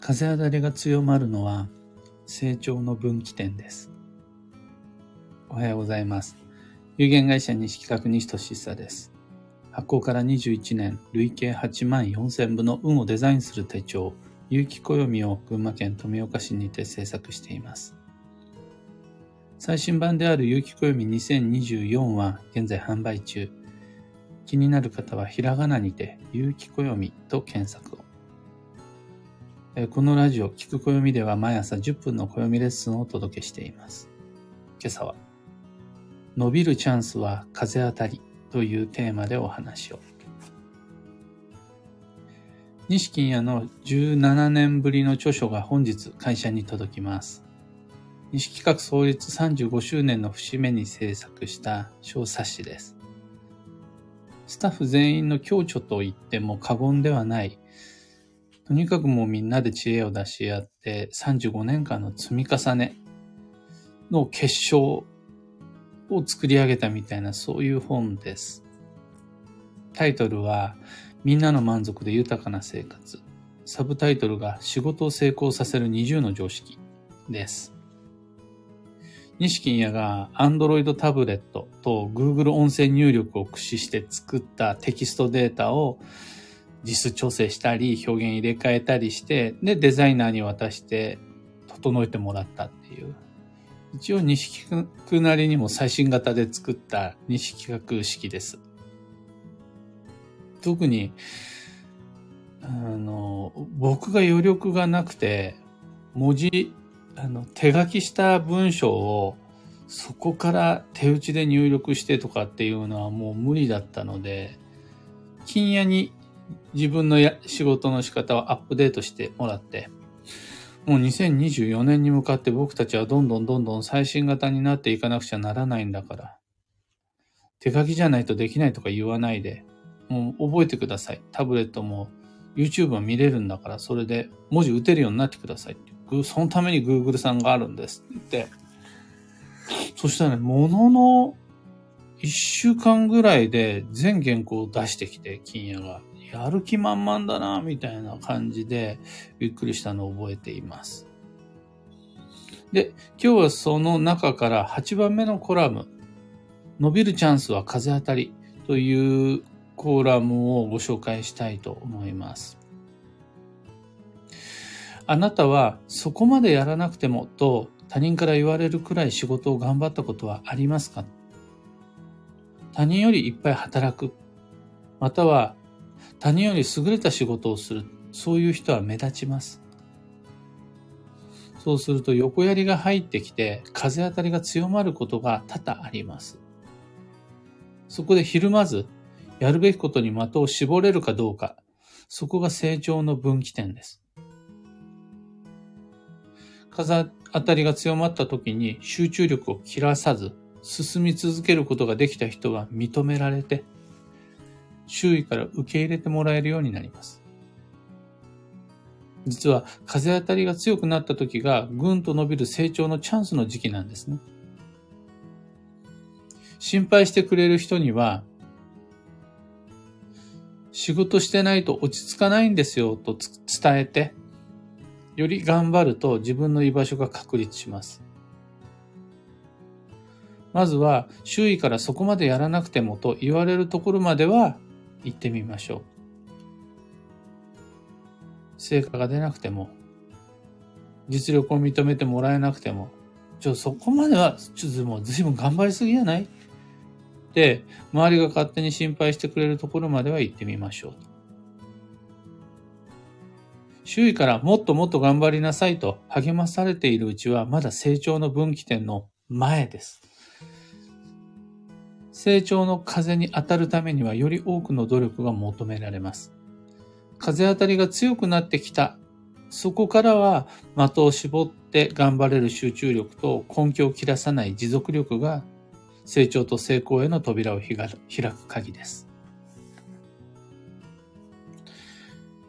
風当たりが強まるのは成長の分岐点です。おはようございます。有限会社西企画西俊久です。発行から21年、累計8万4000部の運をデザインする手帳、有機暦を群馬県富岡市にて制作しています。最新版である有機暦2024は現在販売中。気になる方はひらがなにて有機暦と検索を。このラジオ、聞く暦では毎朝10分の暦レッスンをお届けしています。今朝は、伸びるチャンスは風当たりというテーマでお話を。西金谷の17年ぶりの著書が本日会社に届きます。西企画創立35周年の節目に制作した小冊子です。スタッフ全員の共著と言っても過言ではない。とにかくもうみんなで知恵を出し合って35年間の積み重ねの結晶を作り上げたみたいなそういう本です。タイトルはみんなの満足で豊かな生活。サブタイトルが仕事を成功させる20の常識です。西金谷が Android タブレットと Google 音声入力を駆使して作ったテキストデータを実質調整したり表現入れ替えたりして、で、デザイナーに渡して整えてもらったっていう。一応西企画なりにも最新型で作った西企画式です。特に、あの、僕が余力がなくて、文字、あの、手書きした文章をそこから手打ちで入力してとかっていうのはもう無理だったので、金屋に自分のや仕事の仕方をアップデートしてもらって、もう2024年に向かって僕たちはどんどんどんどん最新型になっていかなくちゃならないんだから、手書きじゃないとできないとか言わないで、もう覚えてください。タブレットも YouTube は見れるんだから、それで文字打てるようになってくださいって。そのために Google さんがあるんですって言って、そしたらね、ものの一週間ぐらいで全原稿を出してきて、金谷が。やる気満々だな、みたいな感じで、びっくりしたのを覚えています。で、今日はその中から8番目のコラム、伸びるチャンスは風当たりというコラムをご紹介したいと思います。あなたはそこまでやらなくてもと他人から言われるくらい仕事を頑張ったことはありますか？他人よりいっぱい働く。または他人より優れた仕事をする。そういう人は目立ちます。そうすると横槍が入ってきて風当たりが強まることが多々あります。そこでひるまずやるべきことに的を絞れるかどうか。そこが成長の分岐点です。風当たりが強まった時に集中力を切らさず進み続けることができた人は認められて周囲から受け入れてもらえるようになります。実は風当たりが強くなった時がぐんと伸びる成長のチャンスの時期なんですね。心配してくれる人には仕事してないと落ち着かないんですよと伝えてより頑張ると自分の居場所が確立します。まずは周囲からそこまでやらなくてもと言われるところまでは行ってみましょう。成果が出なくても、実力を認めてもらえなくても、ちょ、そこまでは、ちょっともう随分頑張りすぎやない？って、周りが勝手に心配してくれるところまでは行ってみましょう。周囲からもっともっと頑張りなさいと励まされているうちはまだ成長の分岐点の前です。成長の風に当たるためにはより多くの努力が求められます。風当たりが強くなってきた。そこからは的を絞って頑張れる集中力と根拠を切らさない持続力が成長と成功への扉を開く鍵です。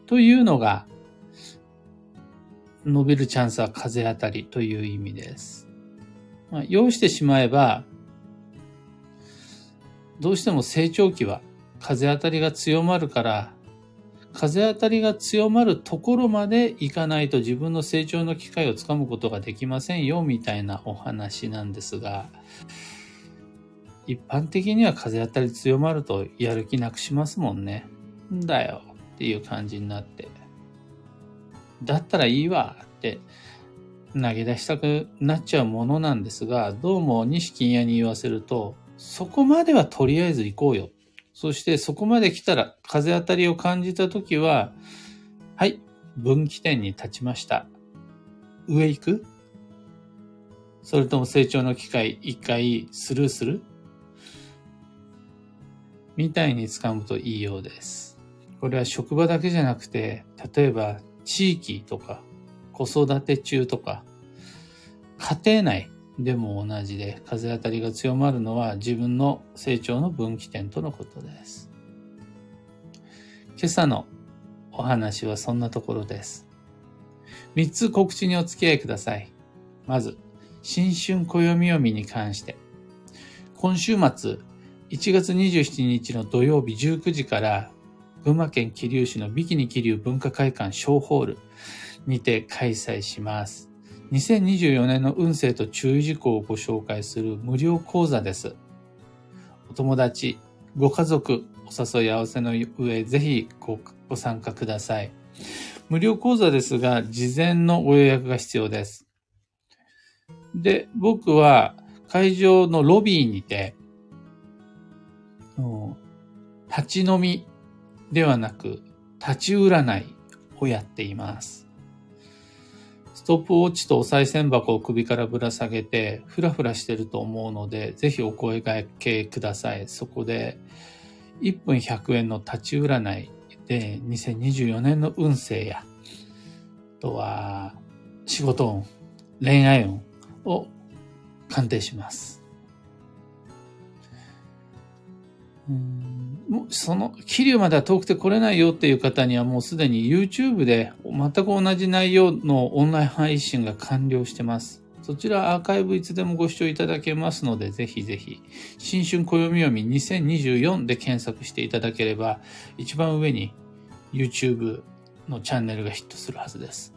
というのが伸びるチャンスは風当たりという意味です。まあ、要してしまえば、どうしても成長期は風当たりが強まるから、風当たりが強まるところまでいかないと自分の成長の機会をつかむことができませんよ、みたいなお話なんですが、一般的には風当たり強まるとやる気なくしますもんね。んだよっていう感じになって。だったらいいわって投げ出したくなっちゃうものなんですが、どうも西金屋に言わせると、そこまではとりあえず行こうよ。そしてそこまで来たら風当たりを感じたときは、はい、分岐点に立ちました。上行く？それとも成長の機会一回スルーする？みたいに掴むといいようです。これは職場だけじゃなくて、例えば地域とか子育て中とか家庭内でも同じで風当たりが強まるのは自分の成長の分岐点とのことです。今朝のお話はそんなところです。三つ告知にお付き合いください。まず、新春暦読みに関して。今週末、1月27日の土曜日19時から群馬県桐生市のビキニ桐生文化会館小ホールにて開催します。2024年の運勢と注意事項をご紹介する無料講座です。お友達、ご家族、お誘い合わせの上、ぜひごご参加ください。無料講座ですが、事前のご予約が必要です。で、僕は会場のロビーにて、立ち飲みではなく、立ち占いをやっています。ストップウォッチとお賽銭箱を首からぶら下げて、ふらふらしてると思うので、ぜひお声掛けください。そこで、1分100円の立ち占いで、2024年の運勢や、あとは、仕事運、恋愛運を鑑定します。うんその、桐生までは遠くて来れないよっていう方にはもうすでに YouTube で全く同じ内容のオンライン配信が完了してます。そちらアーカイブいつでもご視聴いただけますので、ぜひぜひ、新春暦読み2024で検索していただければ、一番上に YouTube のチャンネルがヒットするはずです。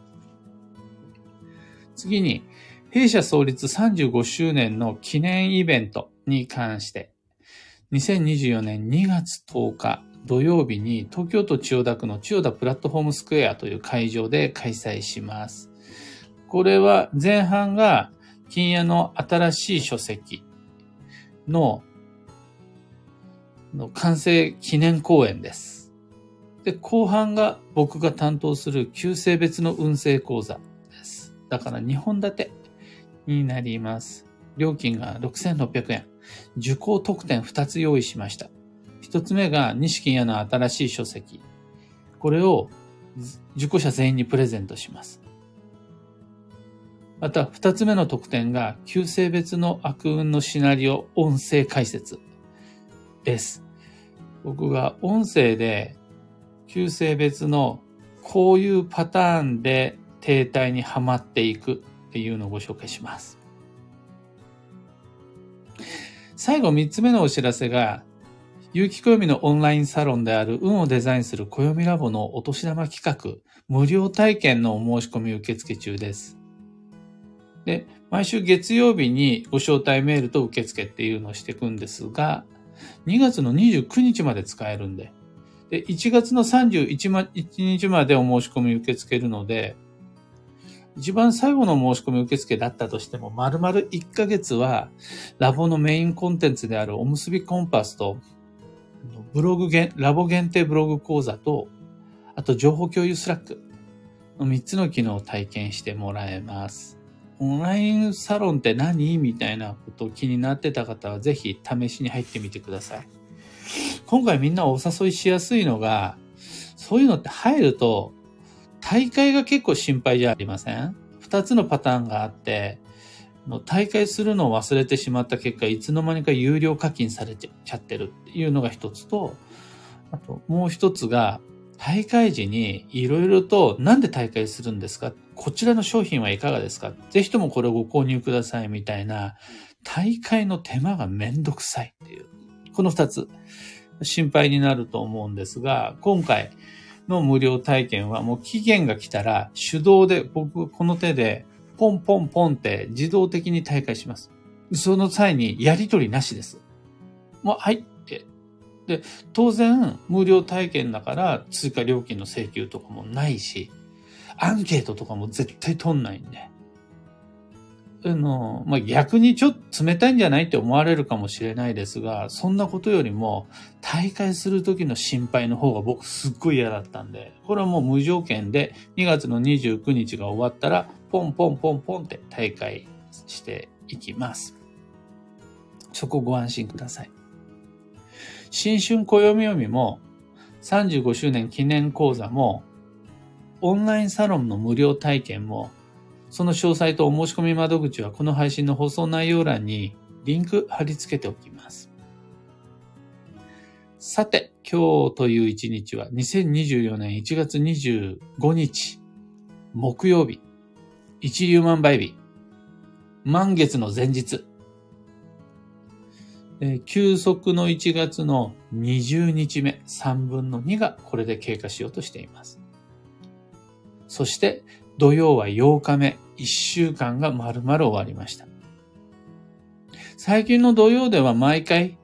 次に、弊社創立35周年の記念イベントに関して2024年2月10日土曜日に東京都千代田区の千代田プラットフォームスクエアという会場で開催します。これは前半が金屋の新しい書籍のの完成記念公演です。で、後半が僕が担当する旧性別の運勢講座です。だから2本立てになります。料金が6600円。受講特典2つ用意しました。1つ目が西金屋の新しい書籍。これを受講者全員にプレゼントします。また、2つ目の特典が、旧性別の悪運のシナリオ音声解説です。僕が音声で、旧性別のこういうパターンで停滞にはまっていくっていうのをご紹介します。最後3つ目のお知らせが、有機暦のオンラインサロンである運をデザインする暦ラボのお年玉企画、無料体験のお申し込み受付中です。で、毎週月曜日にご招待メールと受付っていうのをしていくんですが、2月の29日まで使えるんで、で、1月の31日までお申し込み受け付けるので、一番最後の申し込み受付だったとしても、丸々1ヶ月は、ラボのメインコンテンツであるおむすびコンパスと、ブログラボ限定ブログ講座と、あと情報共有 Slack の3つの機能を体験してもらえます。オンラインサロンって何みたいなことを気になってた方は、ぜひ試しに入ってみてください。今回みんなお誘いしやすいのが、そういうのって入ると、退会が結構心配じゃありません？二つのパターンがあって、退会するのを忘れてしまった結果、いつの間にか有料課金されちゃってるっていうのが一つと、あともう一つが、大会時にいろいろとなんで大会するんですか？こちらの商品はいかがですか？ぜひともこれをご購入くださいみたいな大会の手間がめんどくさいっていう。この二つ心配になると思うんですが、今回の無料体験はもう期限が来たら手動で僕この手でポンポンポンって自動的に退会します。その際にやりとりなしです。もう、はいって。で、当然無料体験だから追加料金の請求とかもないし、アンケートとかも絶対取んないんで。あの、まあ、逆にちょっと冷たいんじゃないって思われるかもしれないですが、そんなことよりも、大会する時の心配の方が僕すっごい嫌だったんで、これはもう無条件で2月の29日が終わったら、ポンポンポンポンって大会していきます。そこご安心ください。新春暦読みも、35周年記念講座も、オンラインサロンの無料体験も、その詳細とお申し込み窓口はこの配信の放送内容欄にリンク貼り付けておきます。さて、今日という一日は2024年1月25日、木曜日、一粒万倍日、満月の前日、え、休息の1月の20日目、3分の2がこれで経過しようとしています。そして、土曜は8日目、1週間が丸々終わりました。最近の土曜では毎回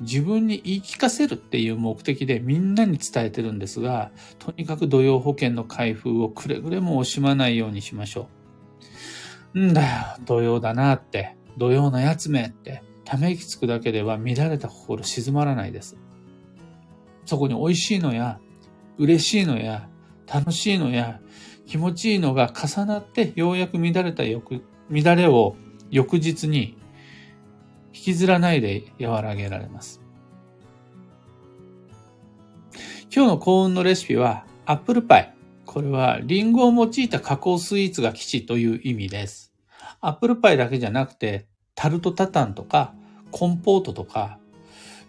自分に言い聞かせるっていう目的でみんなに伝えてるんですが、とにかく土曜保険の開封をくれぐれも惜しまないようにしましょう。んだよ、土曜だなって、土曜のやつめって、ため息つくだけでは乱れた心静まらないです。そこに美味しいのや、嬉しいのや、楽しいのや、気持ちいいのが重なってようやく乱れた翌、乱れを翌日に引きずらないで和らげられます。今日の幸運のレシピはアップルパイ。これはリンゴを用いた加工スイーツが基地という意味です。アップルパイだけじゃなくてタルトタタンとかコンポートとか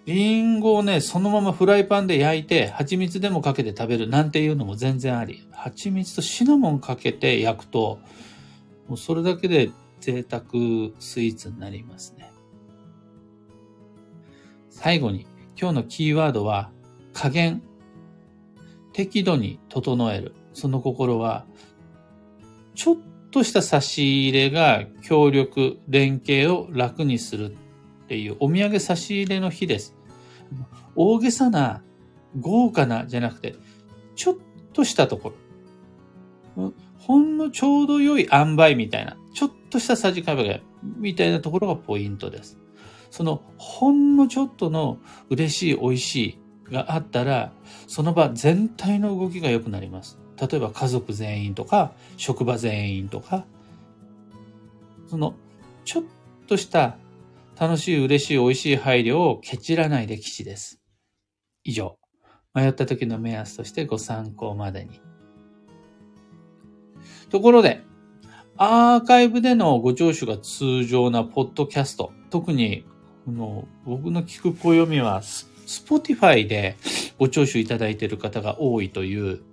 リンゴをね、そのままフライパンで焼いて、蜂蜜でもかけて食べるなんていうのも全然あり。蜂蜜とシナモンかけて焼くと、もうそれだけで贅沢スイーツになりますね。最後に、今日のキーワードは、加減。適度に整える。その心は、ちょっとした差し入れが協力、連携を楽にするっていうお土産差し入れの日です。大げさな、豪華なじゃなくて、ちょっとしたところ。ほんのちょうど良い塩梅みたいな、ちょっとしたさじ加減みたいなところがポイントです。そのほんのちょっとの嬉しい美味しいがあったら、その場全体の動きが良くなります。例えば家族全員とか、職場全員とか、そのちょっとした楽しい嬉しい美味しい配慮をケチらないで基地です。以上。迷った時の目安としてご参考までに。ところで、アーカイブでのご聴取が通常なポッドキャスト、特にこの僕の聞く暦は、 Spotify で ご聴取いただいている方が多いという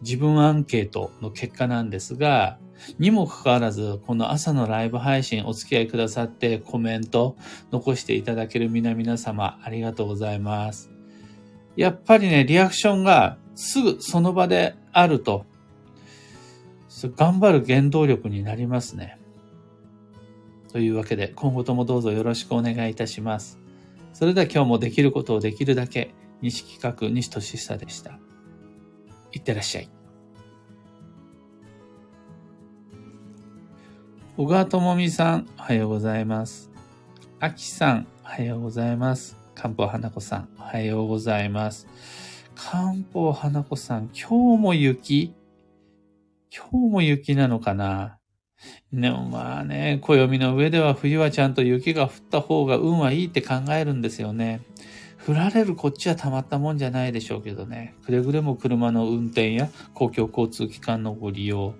自分アンケートの結果なんですが、にもかかわらず、この朝のライブ配信お付き合いくださってコメント残していただける皆々様ありがとうございます。やっぱりね、リアクションがすぐその場であると、頑張る原動力になりますね。というわけで、今後ともどうぞよろしくお願いいたします。それでは今日もできることをできるだけ、西企画西俊久でした。いってらっしゃい。小川智美さん、おはようございます。あきさん、おはようございます。漢方花子さん、おはようございます。漢方花子さん、今日も雪？今日も雪なのかな？でもまあね、暦の上では冬はちゃんと雪が降った方が運はいいって考えるんですよね。降られるこっちはたまったもんじゃないでしょうけどね。くれぐれも車の運転や公共交通機関のご利用、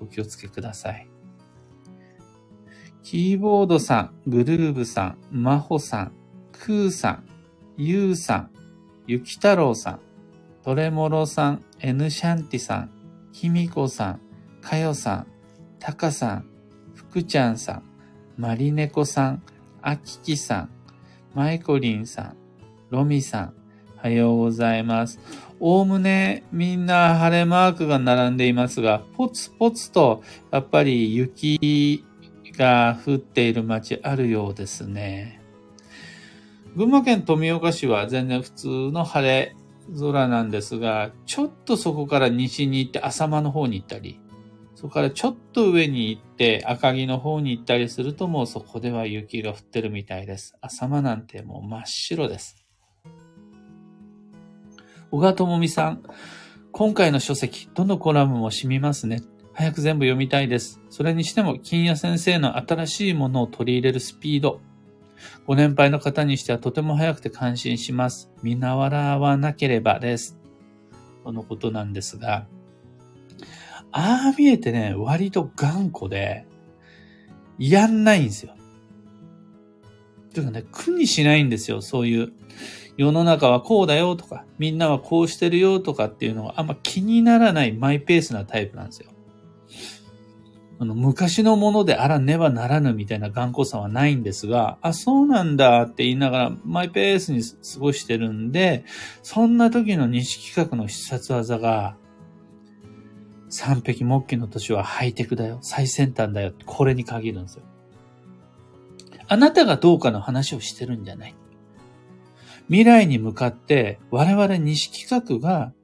お気をつけください。キーボードさん、グルーブさん、マホさん、クーさん、ユーさん、ゆきたろうさん、トレモロさん、エヌシャンティさん、キミコさん、かよさん、タカさん、ふくちゃんさん、マリネコさん、あききさん、マイコリンさん、ロミさん、おはようございます。おおむねみんな晴れマークが並んでいますが、ポツポツとやっぱり雪が降っている街あるようですね。群馬県富岡市は全然普通の晴れ空なんですが、ちょっとそこから西に行って浅間の方に行ったり、そこからちょっと上に行って赤城の方に行ったりするともうそこでは雪が降ってるみたいです。浅間なんてもう真っ白です。小川智美さん、今回の書籍、どのコラムも染みますね。早く全部読みたいです。それにしても、金谷先生の新しいものを取り入れるスピード。ご年配の方にしてはとても早くて感心します。見習わなければです。とのことなんですが、ああ見えてね、割と頑固で、やんないんですよ。というかね、苦にしないんですよ、そういう。世の中はこうだよとか、みんなはこうしてるよとかっていうのがあんま気にならないマイペースなタイプなんですよ。あの昔のものであらねばならぬみたいな頑固さはないんですが、あ、そうなんだって言いながらマイペースに過ごしてるんで、そんな時の西企画の必殺技が、三匹木器の年はハイテクだよ。最先端だよ。これに限るんですよ。あなたがどうかの話をしてるんじゃない。未来に向かって我々西企画が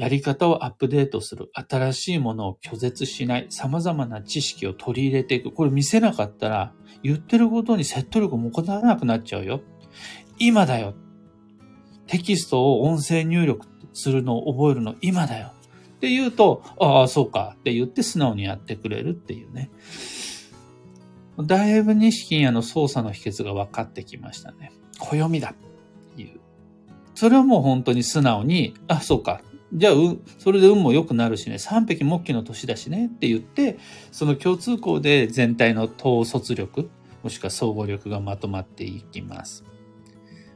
やり方をアップデートする。新しいものを拒絶しない。様々な知識を取り入れていく。これ見せなかったら言ってることに説得力もこならなくなっちゃうよ。今だよ。テキストを音声入力するのを覚えるの今だよ。って言うと、ああ、そうかって言って素直にやってくれるっていうね。だいぶ錦屋の操作の秘訣が分かってきましたね。暦だ。いうそれはもう本当に素直に、あ、そうか。じゃあ、う、それで運も良くなるしね、三匹木器の年だしねって言って、その共通項で全体の統率力、もしくは総合力がまとまっていきます。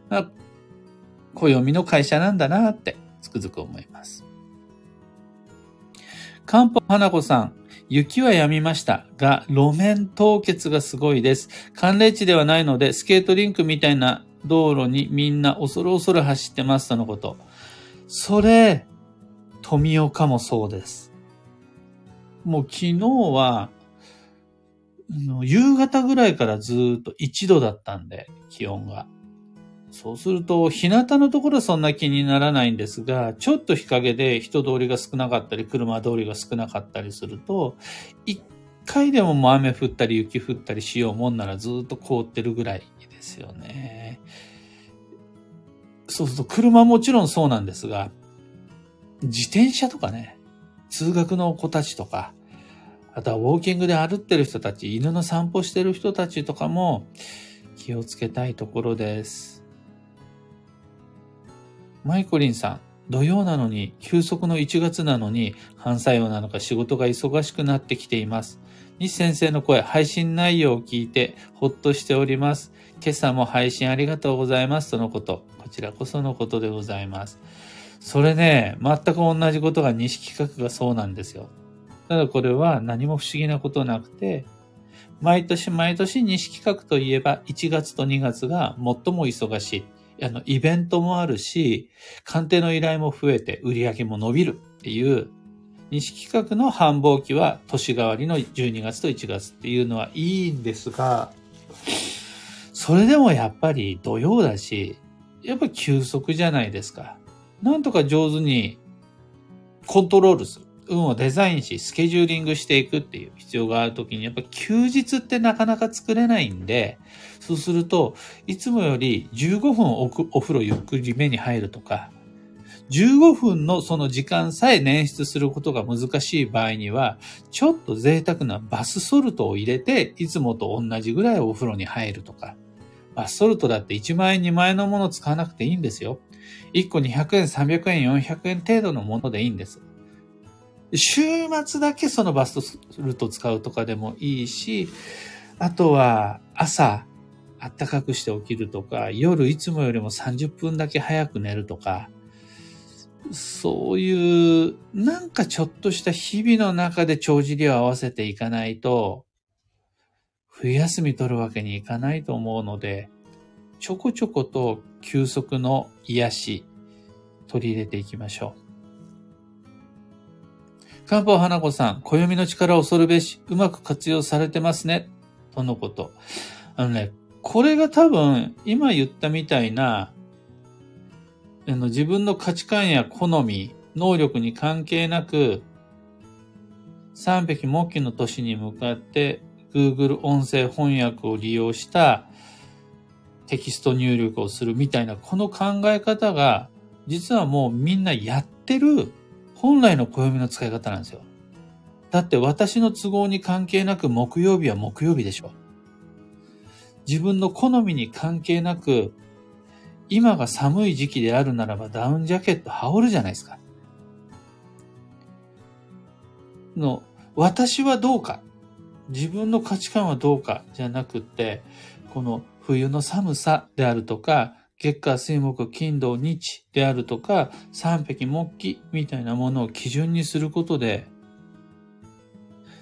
まあ、暦の会社なんだなってつくづく思います。かんぽ花子さん、雪は止みましたが、路面凍結がすごいです。寒冷地ではないので、スケートリンクみたいな道路にみんな恐る恐る走ってますとのこと。それ、富岡もそうです。もう昨日は、夕方ぐらいからずっと1度だったんで、気温が。そうすると、日向のところはそんな気にならないんですが、ちょっと日陰で人通りが少なかったり、車通りが少なかったりすると、一回でももう雨降ったり雪降ったりしようもんならずっと凍ってるぐらいですよね。そうすると車もちろんそうなんですが、自転車とかね、通学の子たちとか、あとはウォーキングで歩ってる人たち、犬の散歩してる人たちとかも気をつけたいところです。マイコリンさん、土曜なのに、休息の1月なのに、反作用なのか仕事が忙しくなってきています。西先生の声、配信内容を聞いてほっとしております。今朝も配信ありがとうございますとのこと。こちらこそのことでございます。それね、全く同じことが西企画がそうなんですよ。ただこれは何も不思議なことなくて、毎年毎年西企画といえば1月と2月が最も忙しい。あの、イベントもあるし、鑑定の依頼も増えて売り上げも伸びるっていう西企画の繁忙期は年替わりの12月と1月っていうのはいいんですが、それでもやっぱり土曜だし、やっぱ休息じゃないですか。なんとか上手にコントロールする。運をデザインし、スケジューリングしていくっていう必要があるときに、やっぱ休日ってなかなか作れないんで、そうすると、いつもより15分おお風呂ゆっくり目に入るとか、15分のその時間さえ捻出することが難しい場合には、ちょっと贅沢なバスソルトを入れて、いつもと同じぐらいお風呂に入るとか。バスソルトだって1万円2万円のものを使わなくていいんですよ。1個200円、300円、400円程度のものでいいんです。週末だけそのバスソルト使うとかでもいいし、あとは朝、あったかくして起きるとか、夜いつもよりも30分だけ早く寝るとか、そういう、なんかちょっとした日々の中で帳尻を合わせていかないと、冬休み取るわけにいかないと思うので、ちょこちょこと休息の癒し、取り入れていきましょう。漢方花子さん、暦の力を恐るべし、うまく活用されてますね。とのこと。あのね、これが多分、今言ったみたいな、あの自分の価値観や好み、能力に関係なく、三匹木器の年に向かって Google 音声翻訳を利用したテキスト入力をするみたいなこの考え方が実はもうみんなやってる本来の暦の使い方なんですよ。だって私の都合に関係なく木曜日は木曜日でしょ。自分の好みに関係なく今が寒い時期であるならばダウンジャケット羽織るじゃないですか。の、私はどうか、自分の価値観はどうかじゃなくって、この冬の寒さであるとか、月下水木金土日であるとか、三匹木器みたいなものを基準にすることで、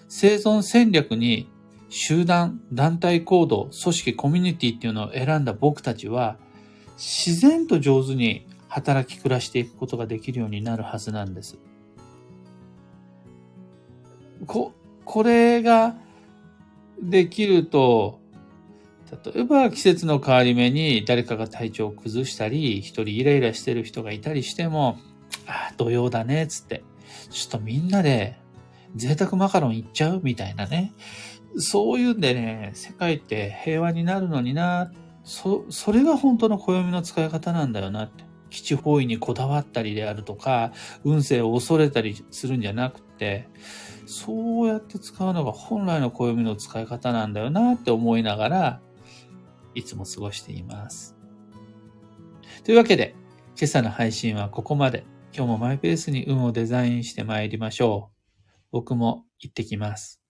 生存戦略に集団、団体行動、組織、コミュニティっていうのを選んだ僕たちは、自然と上手に働き暮らしていくことができるようになるはずなんです。こ、これができると、例えば季節の変わり目に誰かが体調を崩したり、一人イライラしてる人がいたりしても、ああ、土曜だね、つって。ちょっとみんなで贅沢マカロン行っちゃうみたいなね。そういうんでね、世界って平和になるのにな、そ、それが本当の暦の使い方なんだよなって。基地方位にこだわったりであるとか、運勢を恐れたりするんじゃなくて、そうやって使うのが本来の暦の使い方なんだよなって思いながら、いつも過ごしています。というわけで、今朝の配信はここまで。今日もマイペースに運をデザインして参りましょう。僕も行ってきます。